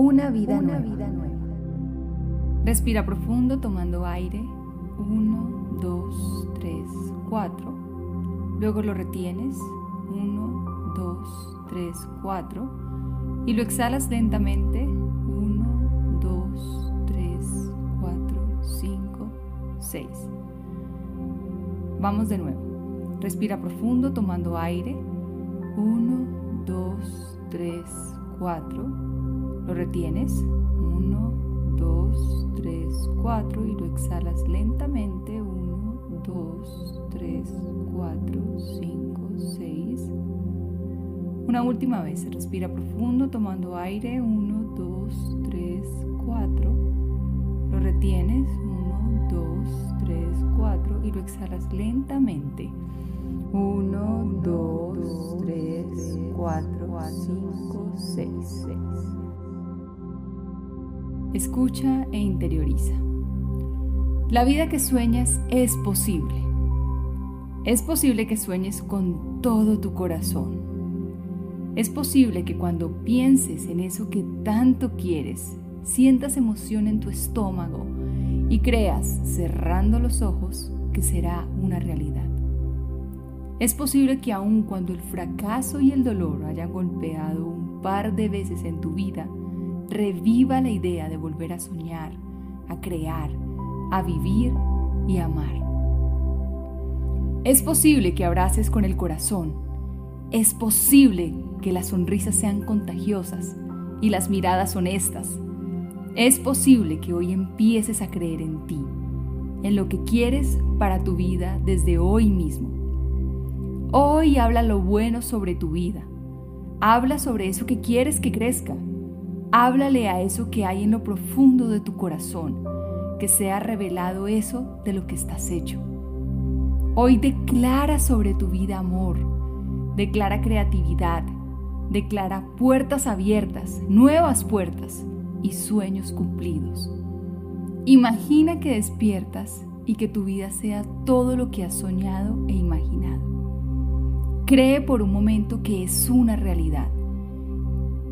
Una vida, nueva. vida nueva. Respira profundo tomando aire. Uno, dos, tres, cuatro. Luego lo retienes. Uno, dos, tres, cuatro. Y lo exhalas lentamente. Uno, dos, tres, cuatro, cinco, seis. Vamos de nuevo. Respira profundo tomando aire. Uno, dos, tres, cuatro lo retienes. 1, 2, 3, 4 y lo exhalas lentamente. 1, 2, 3, 4, 5, 6. Una última vez. Respira profundo tomando aire. 1, 2, 3, 4. Lo retienes. 1, 2, 3, 4 y lo exhalas lentamente. 1, 2, 3, 4, 5, 6, 6. Escucha e interioriza. La vida que sueñas es posible. Es posible que sueñes con todo tu corazón. Es posible que cuando pienses en eso que tanto quieres, sientas emoción en tu estómago y creas, cerrando los ojos, que será una realidad. Es posible que aun cuando el fracaso y el dolor hayan golpeado un par de veces en tu vida, reviva la idea de volver a soñar, a crear, a vivir y amar. Es posible que abraces con el corazón. Es posible que las sonrisas sean contagiosas y las miradas honestas. Es posible que hoy empieces a creer en ti, en lo que quieres para tu vida desde hoy mismo. Hoy habla lo bueno sobre tu vida. Habla sobre eso que quieres que crezca Háblale a eso que hay en lo profundo de tu corazón, que sea revelado eso de lo que estás hecho. Hoy declara sobre tu vida amor, declara creatividad, declara puertas abiertas, nuevas puertas y sueños cumplidos. Imagina que despiertas y que tu vida sea todo lo que has soñado e imaginado. Cree por un momento que es una realidad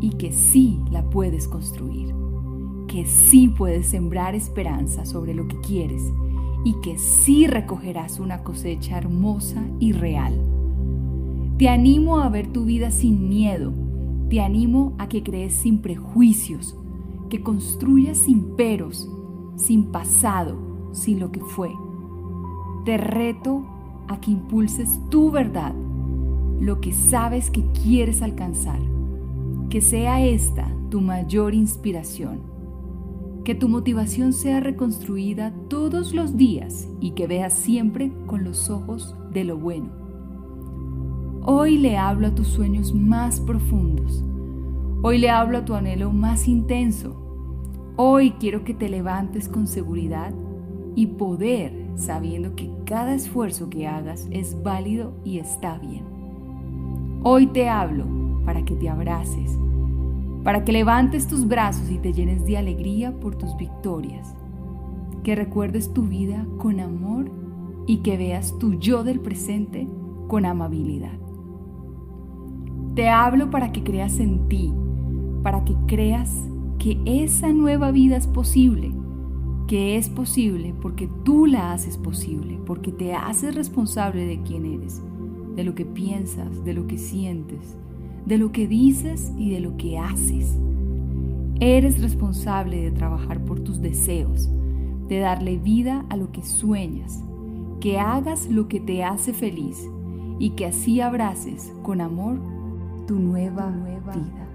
y que sí la puedes construir, que sí puedes sembrar esperanza sobre lo que quieres y que sí recogerás una cosecha hermosa y real. Te animo a ver tu vida sin miedo, te animo a que crees sin prejuicios, que construyas sin peros, sin pasado, sin lo que fue. Te reto a que impulses tu verdad, lo que sabes que quieres alcanzar que sea esta tu mayor inspiración. Que tu motivación sea reconstruida todos los días y que veas siempre con los ojos de lo bueno. Hoy le hablo a tus sueños más profundos. Hoy le hablo a tu anhelo más intenso. Hoy quiero que te levantes con seguridad y poder sabiendo que cada esfuerzo que hagas es válido y está bien. Hoy te hablo para que te abraces, para que levantes tus brazos y te llenes de alegría por tus victorias, que recuerdes tu vida con amor y que veas tu yo del presente con amabilidad. Te hablo para que creas en ti, para que creas que esa nueva vida es posible, que es posible porque tú la haces posible, porque te haces responsable de quién eres, de lo que piensas, de lo que sientes, de lo que dices y de lo que haces. Eres responsable de trabajar por tus deseos, de darle vida a lo que sueñas, que hagas lo que te hace feliz y que así abraces con amor tu nueva, nueva vida.